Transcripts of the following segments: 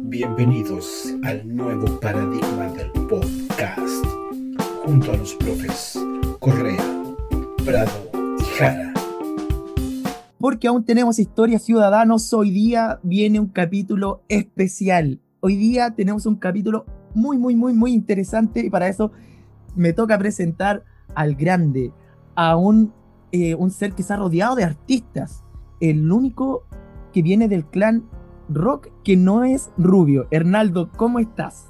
Bienvenidos al nuevo paradigma del podcast, junto a los profes Correa, Prado y Jara. Porque aún tenemos historias ciudadanos, hoy día viene un capítulo especial. Hoy día tenemos un capítulo muy, muy, muy, muy interesante y para eso me toca presentar al grande, a un, eh, un ser que está rodeado de artistas, el único que viene del clan rock que no es rubio. Hernaldo, ¿cómo estás?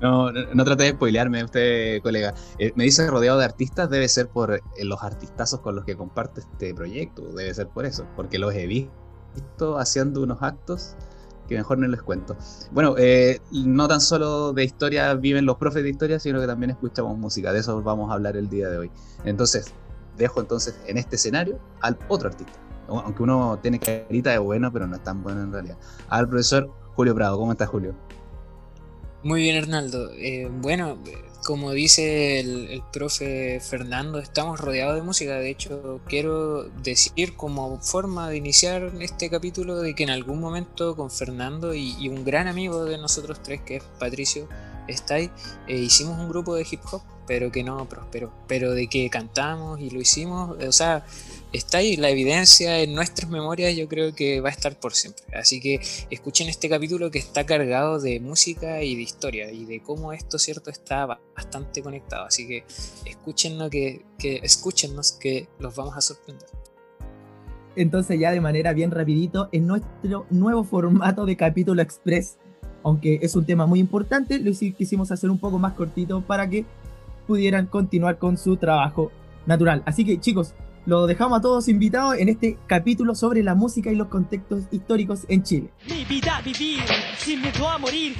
No, no, trate de spoilearme usted, colega. Eh, me dice rodeado de artistas, debe ser por eh, los artistazos con los que comparte este proyecto. Debe ser por eso, porque los he visto haciendo unos actos que mejor no les cuento. Bueno, eh, no tan solo de historia viven los profes de historia, sino que también escuchamos música. De eso vamos a hablar el día de hoy. Entonces, dejo entonces en este escenario al otro artista aunque uno tiene carita de bueno, pero no es tan bueno en realidad. Al profesor Julio Prado, ¿cómo estás Julio? Muy bien Hernaldo. Eh, bueno, como dice el, profe Fernando, estamos rodeados de música. De hecho, quiero decir como forma de iniciar este capítulo de que en algún momento con Fernando y, un gran amigo de nosotros tres, que es Patricio Stay, eh, hicimos un grupo de hip hop, pero que no prosperó. Pero de que cantamos y lo hicimos, o sea, está ahí, la evidencia en nuestras memorias yo creo que va a estar por siempre. Así que escuchen este capítulo que está cargado de música y de historia y de cómo esto, cierto, está bastante conectado. Así que que, que que los vamos a sorprender. Entonces ya de manera bien rapidito, en nuestro nuevo formato de capítulo express, aunque es un tema muy importante, lo quisimos hacer un poco más cortito para que pudieran continuar con su trabajo natural. Así que chicos, lo dejamos a todos invitados en este capítulo sobre la música y los contextos históricos en Chile. Mi vida vivir sin miedo a morir.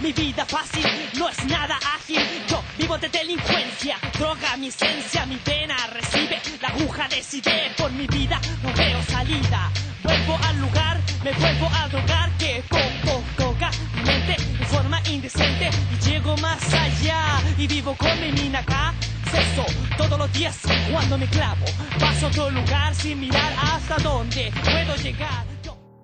Mi vida fácil no es nada ágil. Yo vivo de delincuencia, droga mi esencia, mi pena recibe la aguja decide por mi vida no veo salida. Vuelvo al lugar, me vuelvo a drogar que poco coca mi mente de forma indecente y llego más allá y vivo con mi mina acá todos los días cuando me clavo. Paso otro lugar sin mirar hasta dónde puedo llegar.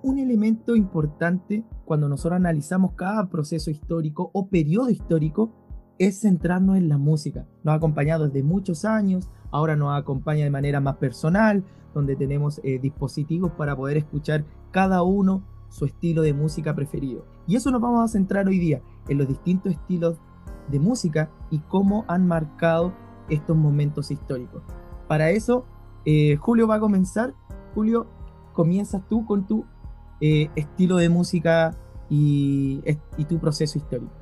Un elemento importante cuando nosotros analizamos cada proceso histórico o periodo histórico es centrarnos en la música. Nos ha acompañado desde muchos años, ahora nos acompaña de manera más personal, donde tenemos eh, dispositivos para poder escuchar cada uno su estilo de música preferido. Y eso nos vamos a centrar hoy día en los distintos estilos de música y cómo han marcado estos momentos históricos. Para eso, eh, Julio va a comenzar. Julio, comienzas tú con tu eh, estilo de música y, tu proceso histórico.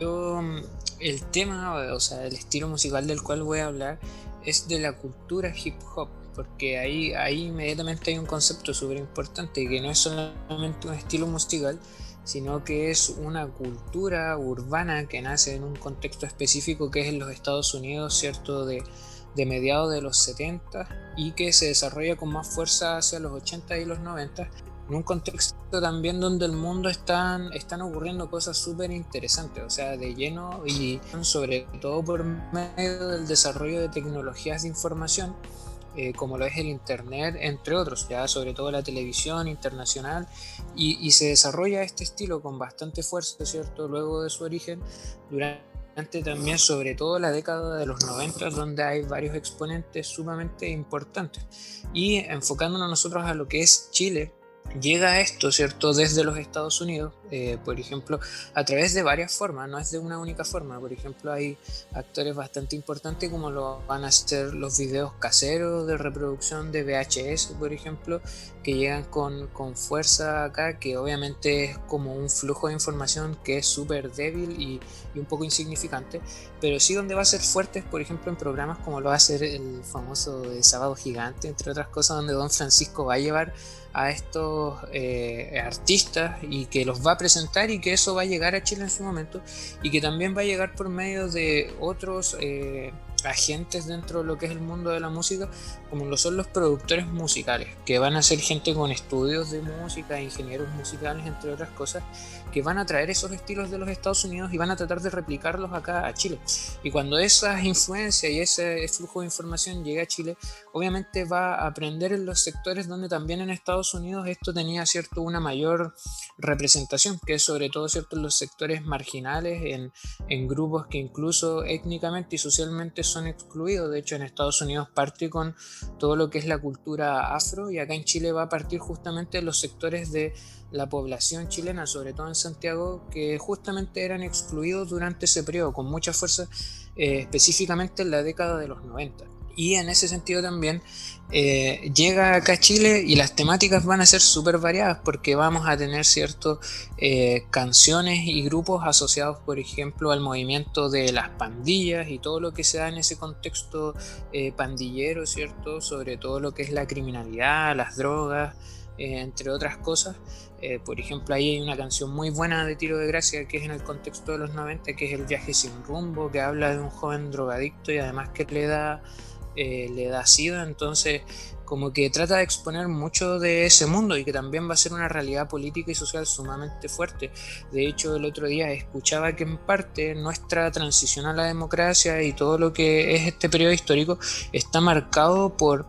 Yo, mm, el tema, o sea, el estilo musical del cual voy a hablar es de la cultura hip hop, porque ahí, ahí inmediatamente hay un concepto súper importante, que no es solamente un estilo musical, sino que es una cultura urbana que nace en un contexto específico que es en los Estados Unidos, ¿cierto? De, de mediados de los 70 y que se desarrolla con más fuerza hacia los 80 y los 90 en un contexto también donde el mundo están, están ocurriendo cosas súper interesantes, o sea, de lleno y sobre todo por medio del desarrollo de tecnologías de información eh, como lo es el Internet, entre otros, ya sobre todo la televisión internacional, y, se desarrolla este estilo con bastante fuerza, ¿cierto? Luego de su origen, durante también, sobre todo la década de los 90, donde hay varios exponentes sumamente importantes. Y enfocándonos nosotros a lo que es Chile, llega esto, ¿cierto? Desde los Estados Unidos, eh, por ejemplo, a través de varias formas, no es de una única forma. Por ejemplo, hay actores bastante importantes como lo van a ser los videos caseros de reproducción de VHS, por ejemplo, que llegan con, con fuerza acá, que obviamente es como un flujo de información que es súper débil y, y, un poco insignificante, pero sí donde va a ser fuertes, por ejemplo, en programas como lo va a ser el famoso de Sábado Gigante, entre otras cosas, donde Don Francisco va a llevar a estos eh, artistas y que los va a presentar y que eso va a llegar a Chile en su momento y que también va a llegar por medio de otros eh, agentes dentro de lo que es el mundo de la música, como lo son los productores musicales, que van a ser gente con estudios de música, ingenieros musicales, entre otras cosas, que van a traer esos estilos de los Estados Unidos y van a tratar de replicarlos acá a Chile. Y cuando esas influencias y ese flujo de información llega a Chile, obviamente va a aprender en los sectores donde también en Estados Unidos esto tenía cierto una mayor representación, que es sobre todo cierto en los sectores marginales, en, en grupos que incluso étnicamente y socialmente son excluidos. De hecho, en Estados Unidos parte con todo lo que es la cultura afro y acá en Chile va a partir justamente los sectores de la población chilena, sobre todo en Santiago, que justamente eran excluidos durante ese periodo con mucha fuerza, eh, específicamente en la década de los 90. Y en ese sentido también eh, llega acá a Chile y las temáticas van a ser súper variadas porque vamos a tener ciertas eh, canciones y grupos asociados, por ejemplo, al movimiento de las pandillas y todo lo que se da en ese contexto eh, pandillero, ¿cierto? Sobre todo lo que es la criminalidad, las drogas, entre otras cosas. por ejemplo, ahí hay una canción muy buena de Tiro de Gracia que es en el contexto de los 90, que es El viaje sin rumbo, que habla de un joven drogadicto y además que le da eh, le da sida, entonces como que trata de exponer mucho de ese mundo y que también va a ser una realidad política y social sumamente fuerte. De hecho, el otro día escuchaba que en parte nuestra transición a la democracia y todo lo que es este periodo histórico está marcado por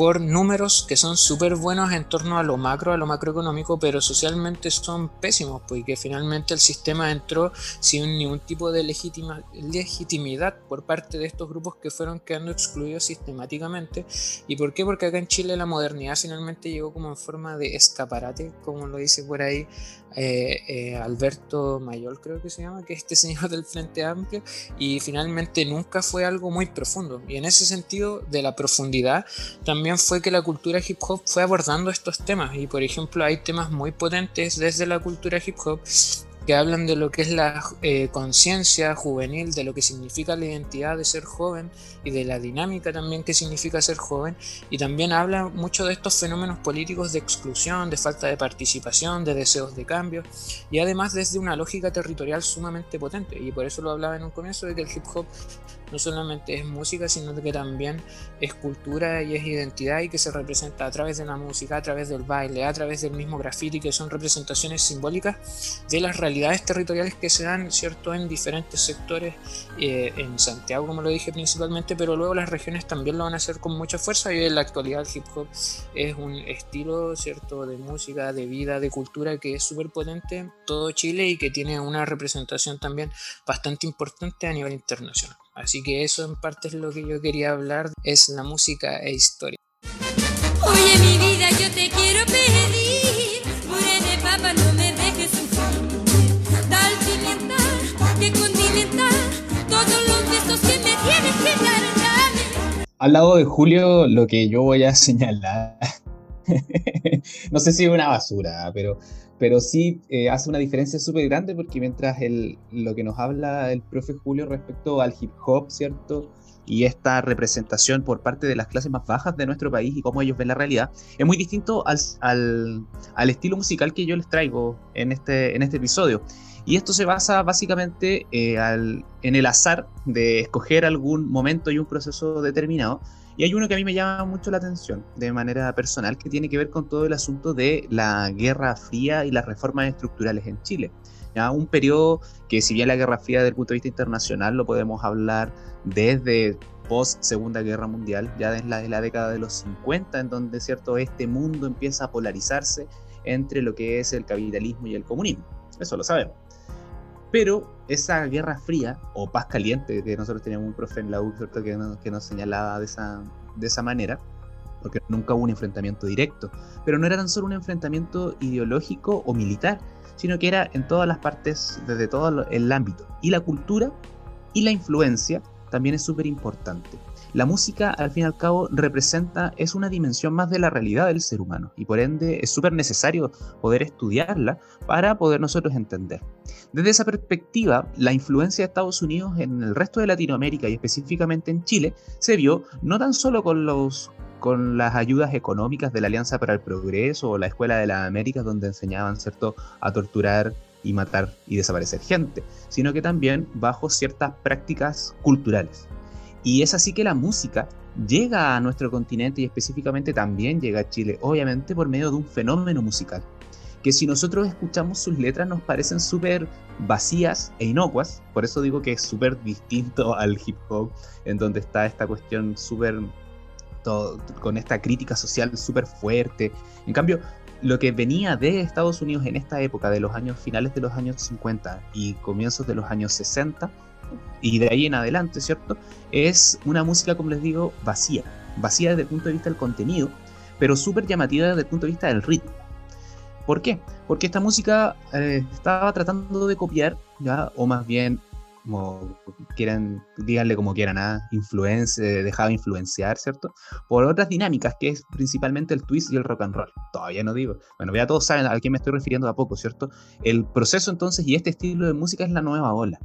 por números que son súper buenos en torno a lo macro, a lo macroeconómico, pero socialmente son pésimos, porque finalmente el sistema entró sin ningún tipo de legitimidad por parte de estos grupos que fueron quedando excluidos sistemáticamente. ¿Y por qué? Porque acá en Chile la modernidad finalmente llegó como en forma de escaparate, como lo dice por ahí eh, eh, Alberto Mayol, creo que se llama, que es este señor del Frente Amplio, y finalmente nunca fue algo muy profundo. Y en ese sentido, de la profundidad, también fue que la cultura hip hop fue abordando estos temas y por ejemplo hay temas muy potentes desde la cultura hip hop que hablan de lo que es la eh, conciencia juvenil, de lo que significa la identidad de ser joven y de la dinámica también que significa ser joven. Y también habla mucho de estos fenómenos políticos de exclusión, de falta de participación, de deseos de cambio y además desde una lógica territorial sumamente potente. Y por eso lo hablaba en un comienzo de que el hip hop no solamente es música, sino que también es cultura y es identidad y que se representa a través de la música, a través del baile, a través del mismo graffiti, que son representaciones simbólicas de las realidades territoriales que se dan, ¿cierto?, en diferentes sectores, eh, en Santiago, como lo dije principalmente, pero luego las regiones también lo van a hacer con mucha fuerza y en la actualidad el hip hop es un estilo, ¿cierto?, de música, de vida, de cultura que es súper potente en todo Chile y que tiene una representación también bastante importante a nivel internacional. Así que eso en parte es lo que yo quería hablar, es la música e historia. Oye mi vida, yo te quiero pedir, puré de papa, no me dejes sufrir. Tal pimienta que condimenta todos los besos que me tienes que dar. Dame. Al lado de Julio, lo que yo voy a señalar, no sé si es una basura, pero pero sí eh, hace una diferencia súper grande porque mientras el, lo que nos habla el profe Julio respecto al hip hop, ¿cierto? Y esta representación por parte de las clases más bajas de nuestro país y cómo ellos ven la realidad, es muy distinto al, al, al estilo musical que yo les traigo en este, en este episodio. Y esto se basa básicamente eh, al, en el azar de escoger algún momento y un proceso determinado y hay uno que a mí me llama mucho la atención de manera personal que tiene que ver con todo el asunto de la Guerra Fría y las reformas estructurales en Chile. ¿ya? Un periodo que si bien la Guerra Fría desde el punto de vista internacional lo podemos hablar desde post Segunda Guerra Mundial, ya desde la, la década de los 50, en donde cierto este mundo empieza a polarizarse entre lo que es el capitalismo y el comunismo. Eso lo sabemos. Pero esa guerra fría o paz caliente, que nosotros teníamos un profe en la U nos, que nos señalaba de esa, de esa manera, porque nunca hubo un enfrentamiento directo, pero no era tan solo un enfrentamiento ideológico o militar, sino que era en todas las partes, desde todo el ámbito. Y la cultura y la influencia también es súper importante. La música, al fin y al cabo, representa, es una dimensión más de la realidad del ser humano y por ende es súper necesario poder estudiarla para poder nosotros entender. Desde esa perspectiva, la influencia de Estados Unidos en el resto de Latinoamérica y específicamente en Chile se vio no tan solo con los con las ayudas económicas de la Alianza para el Progreso o la Escuela de las Américas donde enseñaban cierto a torturar y matar y desaparecer gente, sino que también bajo ciertas prácticas culturales. Y es así que la música llega a nuestro continente y específicamente también llega a Chile, obviamente por medio de un fenómeno musical. Que si nosotros escuchamos sus letras nos parecen súper vacías e inocuas, por eso digo que es súper distinto al hip hop, en donde está esta cuestión súper con esta crítica social súper fuerte. En cambio, lo que venía de Estados Unidos en esta época, de los años finales de los años 50 y comienzos de los años 60, y de ahí en adelante, ¿cierto? Es una música, como les digo, vacía. Vacía desde el punto de vista del contenido, pero súper llamativa desde el punto de vista del ritmo. ¿Por qué? Porque esta música eh, estaba tratando de copiar, ¿ya? o más bien como quieran, díganle como quieran, ¿ah? influencia, dejaba influenciar, ¿cierto? Por otras dinámicas, que es principalmente el twist y el rock and roll. Todavía no digo. Bueno, ya todos saben a quién me estoy refiriendo a poco, ¿cierto? El proceso entonces y este estilo de música es la nueva ola.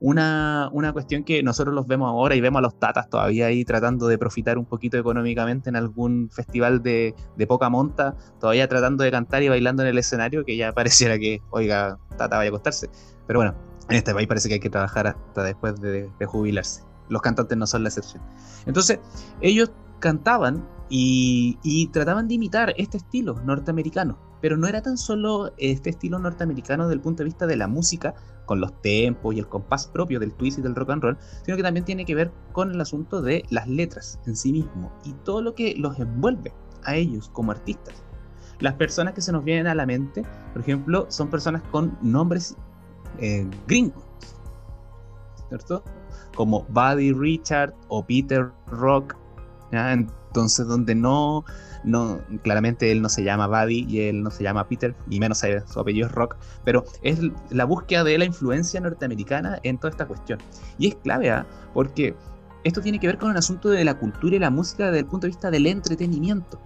Una, una, cuestión que nosotros los vemos ahora y vemos a los tatas todavía ahí tratando de profitar un poquito económicamente en algún festival de, de, poca monta, todavía tratando de cantar y bailando en el escenario, que ya pareciera que, oiga, tata vaya a acostarse. Pero bueno, en este país parece que hay que trabajar hasta después de, jubilarse. Los cantantes no son la excepción. Entonces, ellos cantaban y, trataban de imitar este estilo norteamericano. Pero no era tan solo este estilo norteamericano desde el punto de vista de la música, con los tempos y el compás propio del twist y del rock and roll, sino que también tiene que ver con el asunto de las letras en sí mismo y todo lo que los envuelve a ellos como artistas. Las personas que se nos vienen a la mente, por ejemplo, son personas con nombres eh, gringos, ¿cierto? Como Buddy Richard o Peter Rock, entonces donde no, no, claramente él no se llama Buddy y él no se llama Peter, y menos su apellido es Rock, pero es la búsqueda de la influencia norteamericana en toda esta cuestión. Y es clave, ¿ah? porque esto tiene que ver con el asunto de la cultura y la música desde el punto de vista del entretenimiento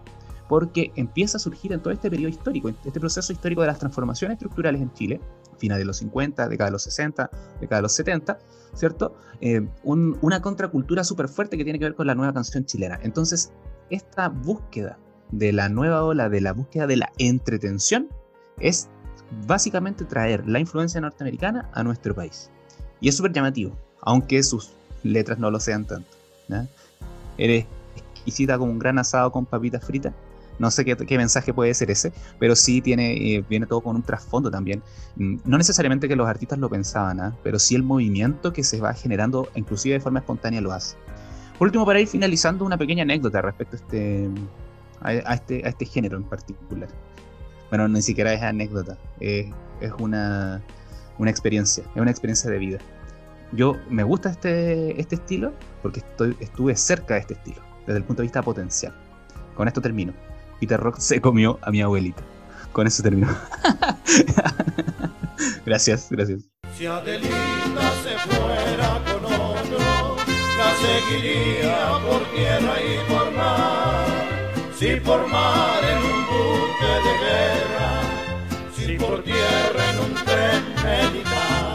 porque empieza a surgir en todo este periodo histórico, este proceso histórico de las transformaciones estructurales en Chile, finales de los 50, década de los 60, década de los 70, ¿cierto? Eh, una contracultura súper fuerte que tiene que ver con la nueva canción chilena. Entonces, esta búsqueda de la nueva ola, de la búsqueda de la entretención, es básicamente traer la influencia norteamericana a nuestro país. Y es súper llamativo, aunque sus letras no lo sean tanto. Eres exquisita como un gran asado con papitas fritas no sé qué, mensaje puede ser ese, pero sí tiene, eh, viene todo con un trasfondo también. Mm, no necesariamente que los artistas lo pensaban, ¿ah? pero sí el movimiento que se va generando, inclusive de forma espontánea, lo hace. Por último, para ir finalizando, una pequeña anécdota respecto a este, a, este, a este género en particular. Bueno, ni siquiera es anécdota, es una, una experiencia, es una experiencia de vida. Yo me gusta este, este estilo porque estoy, estuve cerca de este estilo, desde el punto de vista potencial. Con esto termino. Peter Rock se comió a mi abuelita. Con eso termino. gracias, gracias. Si Adelita se fuera con otro, la seguiría por tierra y por mar. Si por mar en un buque de guerra, si por tierra en un tren militar.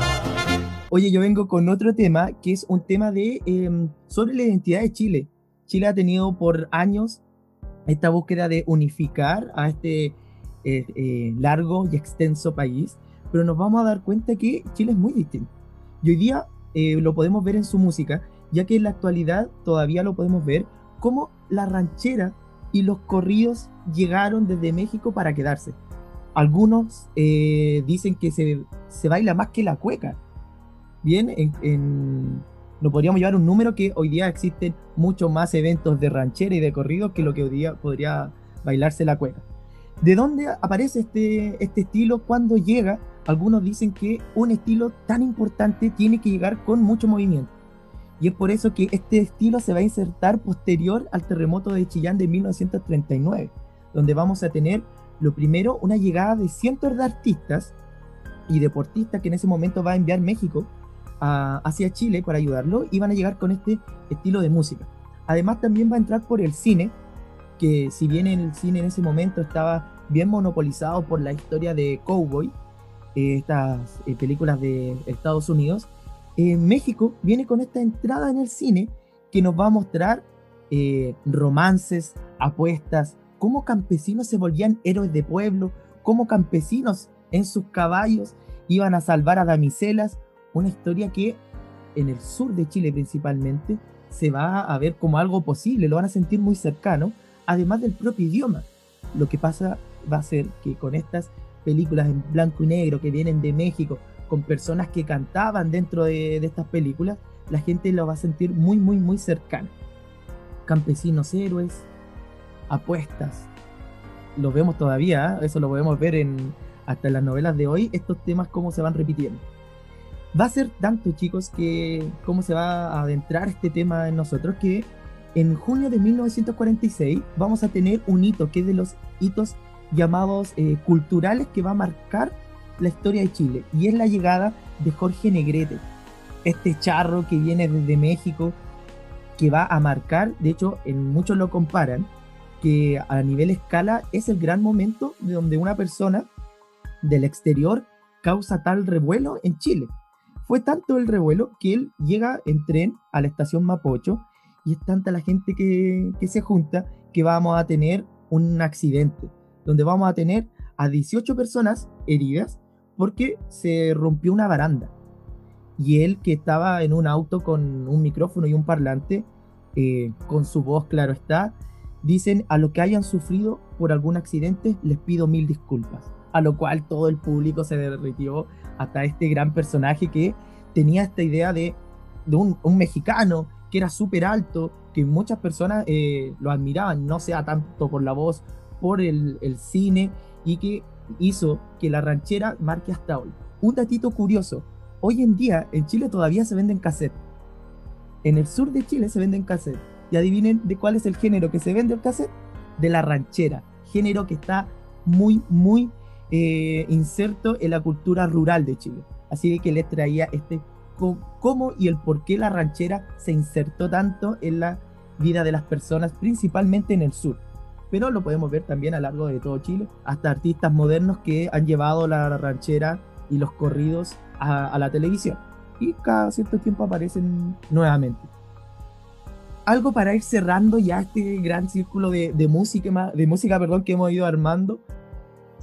Oye, yo vengo con otro tema que es un tema de em, sobre la identidad de Chile. Chile ha tenido por años esta búsqueda de unificar a este eh, eh, largo y extenso país, pero nos vamos a dar cuenta que Chile es muy distinto. Y hoy día eh, lo podemos ver en su música, ya que en la actualidad todavía lo podemos ver como la ranchera y los corridos llegaron desde México para quedarse. Algunos dicen que se, se, baila más que la cueca. Bien, en no podríamos llevar un número que hoy día existen muchos más eventos de ranchera y de corrido que lo que hoy día podría bailarse la cueca. ¿De dónde aparece este, este estilo? Cuando llega, algunos dicen que un estilo tan importante tiene que llegar con mucho movimiento. Y es por eso que este estilo se va a insertar posterior al terremoto de Chillán de 1939, donde vamos a tener lo primero una llegada de cientos de artistas y deportistas que en ese momento va a enviar México hacia Chile para ayudarlo y van a llegar con este estilo de música. Además también va a entrar por el cine, que si bien el cine en ese momento estaba bien monopolizado por la historia de Cowboy, eh, estas eh, películas de Estados Unidos, eh, México viene con esta entrada en el cine que nos va a mostrar romances, apuestas, cómo campesinos se volvían héroes de pueblo, cómo campesinos en sus caballos iban a salvar a damiselas una historia que en el sur de Chile principalmente se va a ver como algo posible, lo van a sentir muy cercano, además del propio idioma. Lo que pasa va a ser que con estas películas en blanco y negro que vienen de México, con personas que cantaban dentro de, estas películas, la gente lo va a sentir muy, muy, muy cercano. Campesinos héroes, apuestas, lo vemos todavía, ¿eh? eso lo podemos ver en, hasta en las novelas de hoy, estos temas cómo se van repitiendo. Va a ser tanto, chicos, que cómo se va a adentrar este tema en nosotros, que en junio de 1946 vamos a tener un hito, que es de los hitos llamados eh, culturales que va a marcar la historia de Chile, y es la llegada de Jorge Negrete, este charro que viene desde México, que va a marcar, de hecho, en muchos lo comparan, que a nivel escala es el gran momento de donde una persona del exterior causa tal revuelo en Chile. Fue tanto el revuelo que él llega en tren a la estación Mapocho y es tanta la gente que, se junta que vamos a tener un accidente, donde vamos a tener a 18 personas heridas porque se rompió una baranda. Y él que estaba en un auto con un micrófono y un parlante, eh, con su voz, claro está, dicen a lo que hayan sufrido por algún accidente, les pido mil disculpas. A lo cual todo el público se derritió hasta este gran personaje que tenía esta idea de, un, mexicano que era súper alto, que muchas personas eh, lo admiraban, no sea tanto por la voz, por el, el cine, y que hizo que la ranchera marque hasta hoy. Un datito curioso, hoy en día en Chile todavía se venden cassettes. En el sur de Chile se venden cassettes. Y adivinen de cuál es el género que se vende el cassette. De la ranchera. Género que está muy, muy eh, inserto en la cultura rural de Chile. Así que les traía este cómo y el por qué la ranchera se insertó tanto en la vida de las personas, principalmente en el sur. Pero lo podemos ver también a lo largo de todo Chile, hasta artistas modernos que han llevado la ranchera y los corridos a, la televisión. Y cada cierto tiempo aparecen nuevamente algo para ir cerrando ya este gran círculo de, de música, de música perdón, que hemos ido armando.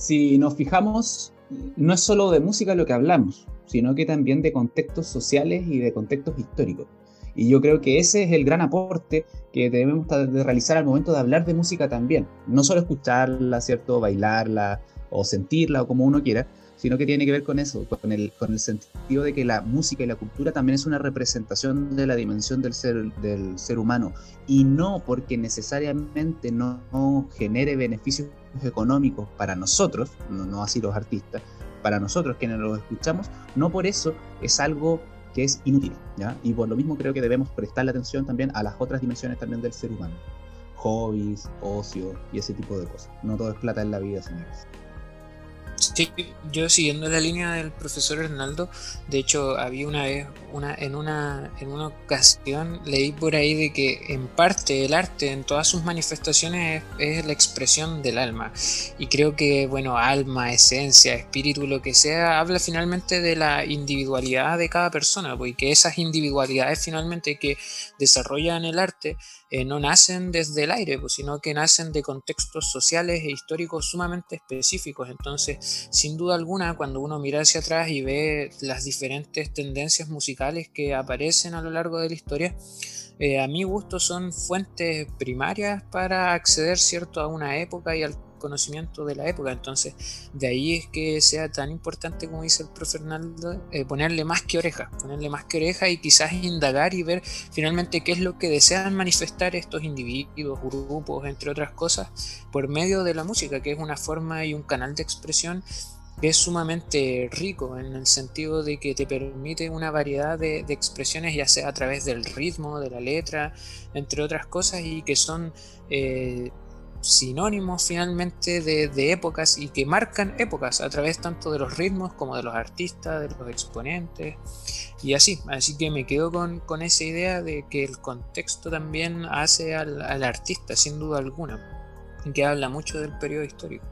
Si nos fijamos, no es solo de música lo que hablamos, sino que también de contextos sociales y de contextos históricos. Y yo creo que ese es el gran aporte que debemos de realizar al momento de hablar de música también. No solo escucharla, ¿cierto? Bailarla o sentirla o como uno quiera, sino que tiene que ver con eso, con el, con el sentido de que la música y la cultura también es una representación de la dimensión del ser, del ser humano, y no porque necesariamente no, no genere beneficios económicos para nosotros, no, así los artistas, para nosotros quienes los escuchamos, no por eso es algo que es inútil, ¿ya? Y por lo mismo creo que debemos prestarle atención también a las otras dimensiones también del ser humano. Hobbies, ocio y ese tipo de cosas. No todo es plata en la vida, señores. Sí, yo siguiendo la línea del profesor Hernaldo, de hecho había una vez, una, en, una, en una ocasión leí por ahí de que en parte el arte en todas sus manifestaciones es, es, la expresión del alma. Y creo que, bueno, alma, esencia, espíritu, lo que sea, habla finalmente de la individualidad de cada persona, porque esas individualidades finalmente que desarrollan el arte eh, no nacen desde el aire, pues, sino que nacen de contextos sociales e históricos sumamente específicos. Entonces, sin duda alguna, cuando uno mira hacia atrás y ve las diferentes tendencias musicales que aparecen a lo largo de la historia, eh, a mi gusto son fuentes primarias para acceder cierto a una época y al conocimiento de la época. Entonces, de ahí es que sea tan importante, como dice el profe Fernando, eh, ponerle más que oreja, ponerle más que oreja y quizás indagar y ver finalmente qué es lo que desean manifestar estos individuos, grupos, entre otras cosas, por medio de la música, que es una forma y un canal de expresión que es sumamente rico en el sentido de que te permite una variedad de, expresiones, ya sea a través del ritmo, de la letra, entre otras cosas, y que son eh, sinónimos finalmente de, de, épocas y que marcan épocas a través tanto de los ritmos como de los artistas, de los exponentes y así. Así que me quedo con, con esa idea de que el contexto también hace al, al artista, sin duda alguna, que habla mucho del periodo histórico.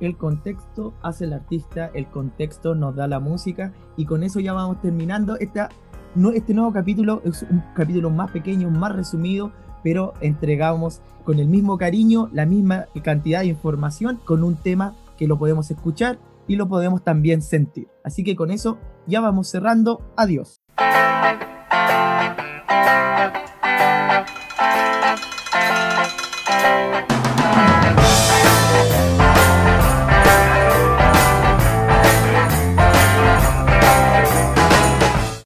El contexto hace el artista, el contexto nos da la música y con eso ya vamos terminando. Esta, no, este nuevo capítulo es un capítulo más pequeño, más resumido, pero entregamos con el mismo cariño la misma cantidad de información con un tema que lo podemos escuchar y lo podemos también sentir. Así que con eso ya vamos cerrando. Adiós.